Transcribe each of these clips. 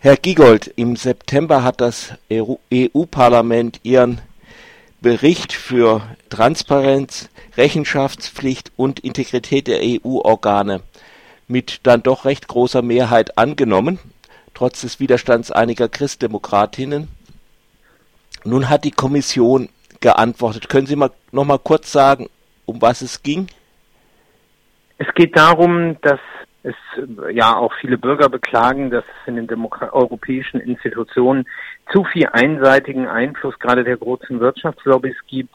Herr Giegold, im September hat das EU-Parlament Ihren Bericht für Transparenz, Rechenschaftspflicht und Integrität der EU-Organe mit dann doch recht großer Mehrheit angenommen, trotz des Widerstands einiger Christdemokratinnen. Nun hat die Kommission geantwortet. Können Sie mal noch mal kurz sagen, um was es ging? Es geht darum, dass es ja auch viele Bürger beklagen, dass es in den Demokra europäischen Institutionen zu viel einseitigen Einfluss gerade der großen Wirtschaftslobbys gibt.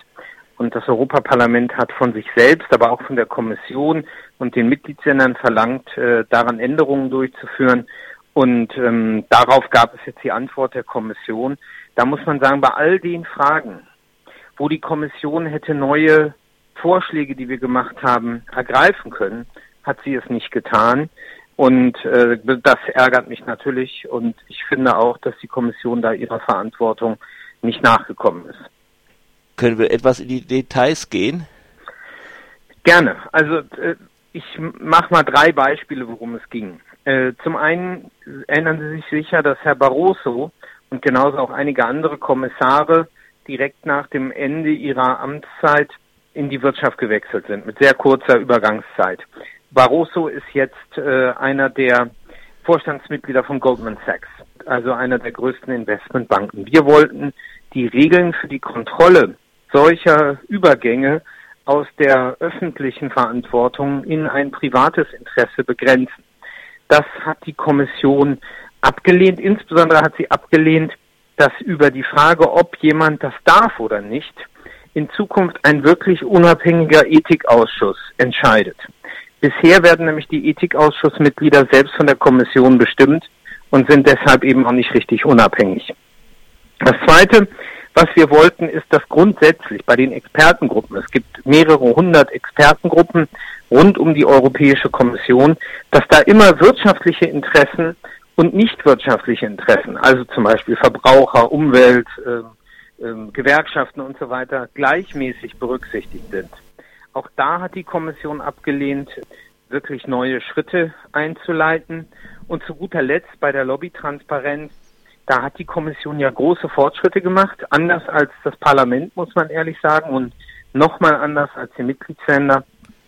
Und das Europaparlament hat von sich selbst, aber auch von der Kommission und den Mitgliedsländern verlangt, äh, daran Änderungen durchzuführen. Und ähm, darauf gab es jetzt die Antwort der Kommission. Da muss man sagen, bei all den Fragen, wo die Kommission hätte neue Vorschläge, die wir gemacht haben, ergreifen können, hat sie es nicht getan. Und äh, das ärgert mich natürlich. Und ich finde auch, dass die Kommission da ihrer Verantwortung nicht nachgekommen ist. Können wir etwas in die Details gehen? Gerne. Also äh, ich mache mal drei Beispiele, worum es ging. Äh, zum einen erinnern Sie sich sicher, dass Herr Barroso und genauso auch einige andere Kommissare direkt nach dem Ende ihrer Amtszeit in die Wirtschaft gewechselt sind, mit sehr kurzer Übergangszeit. Barroso ist jetzt äh, einer der Vorstandsmitglieder von Goldman Sachs, also einer der größten Investmentbanken. Wir wollten die Regeln für die Kontrolle solcher Übergänge aus der öffentlichen Verantwortung in ein privates Interesse begrenzen. Das hat die Kommission abgelehnt. Insbesondere hat sie abgelehnt, dass über die Frage, ob jemand das darf oder nicht, in Zukunft ein wirklich unabhängiger Ethikausschuss entscheidet. Bisher werden nämlich die Ethikausschussmitglieder selbst von der Kommission bestimmt und sind deshalb eben auch nicht richtig unabhängig. Das Zweite, was wir wollten, ist, dass grundsätzlich bei den Expertengruppen, es gibt mehrere hundert Expertengruppen rund um die Europäische Kommission, dass da immer wirtschaftliche Interessen und nicht wirtschaftliche Interessen, also zum Beispiel Verbraucher, Umwelt, äh, äh, Gewerkschaften und so weiter, gleichmäßig berücksichtigt sind. Auch da hat die Kommission abgelehnt, wirklich neue Schritte einzuleiten. Und zu guter Letzt bei der Lobbytransparenz, da hat die Kommission ja große Fortschritte gemacht, anders als das Parlament, muss man ehrlich sagen, und nochmal anders als die Mitgliedsländer.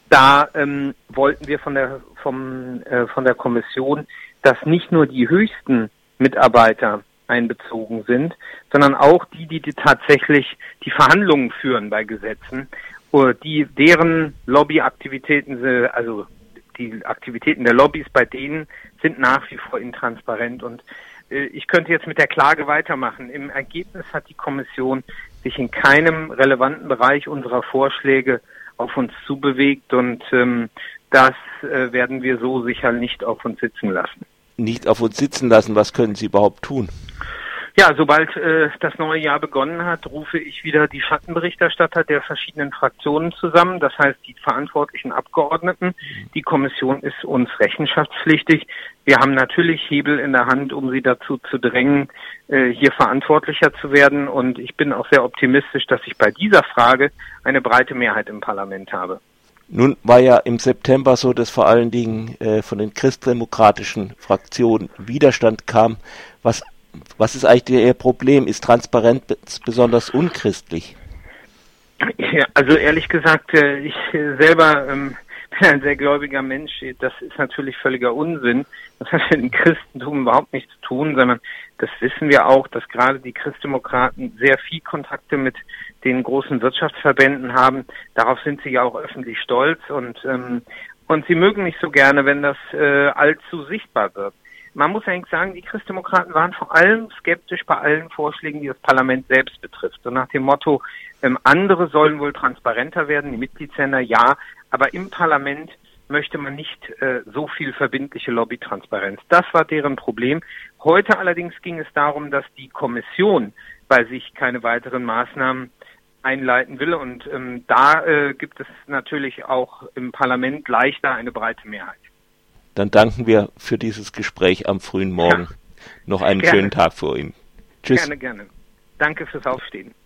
Da ähm, wollten wir von der vom, äh, von der Kommission, dass nicht nur die höchsten Mitarbeiter einbezogen sind, sondern auch die, die, die tatsächlich die Verhandlungen führen bei Gesetzen die, deren Lobbyaktivitäten, also die Aktivitäten der Lobbys bei denen sind nach wie vor intransparent und äh, ich könnte jetzt mit der Klage weitermachen. Im Ergebnis hat die Kommission sich in keinem relevanten Bereich unserer Vorschläge auf uns zubewegt und ähm, das äh, werden wir so sicher nicht auf uns sitzen lassen. Nicht auf uns sitzen lassen, was können Sie überhaupt tun? Ja, sobald äh, das neue Jahr begonnen hat, rufe ich wieder die Schattenberichterstatter der verschiedenen Fraktionen zusammen, das heißt die verantwortlichen Abgeordneten. Die Kommission ist uns rechenschaftspflichtig. Wir haben natürlich Hebel in der Hand, um sie dazu zu drängen, äh, hier verantwortlicher zu werden. Und ich bin auch sehr optimistisch, dass ich bei dieser Frage eine breite Mehrheit im Parlament habe. Nun war ja im September so, dass vor allen Dingen äh, von den christdemokratischen Fraktionen Widerstand kam. Was was ist eigentlich Ihr Problem? Ist Transparenz besonders unchristlich? Ja, also ehrlich gesagt, äh, ich selber ähm, bin ein sehr gläubiger Mensch. Das ist natürlich völliger Unsinn. Das hat mit dem Christentum überhaupt nichts zu tun, sondern das wissen wir auch, dass gerade die Christdemokraten sehr viel Kontakte mit den großen Wirtschaftsverbänden haben. Darauf sind sie ja auch öffentlich stolz und ähm, und sie mögen nicht so gerne, wenn das äh, allzu sichtbar wird man muss eigentlich sagen, die Christdemokraten waren vor allem skeptisch bei allen Vorschlägen, die das Parlament selbst betrifft. So nach dem Motto, ähm, andere sollen wohl transparenter werden, die Mitgliedsländer ja, aber im Parlament möchte man nicht äh, so viel verbindliche Lobbytransparenz. Das war deren Problem. Heute allerdings ging es darum, dass die Kommission bei sich keine weiteren Maßnahmen einleiten will. Und ähm, da äh, gibt es natürlich auch im Parlament leichter eine breite Mehrheit. Dann danken wir für dieses Gespräch am frühen Morgen. Ja. Noch einen gerne. schönen Tag vor Ihnen. Tschüss. Gerne, gerne. Danke fürs Aufstehen.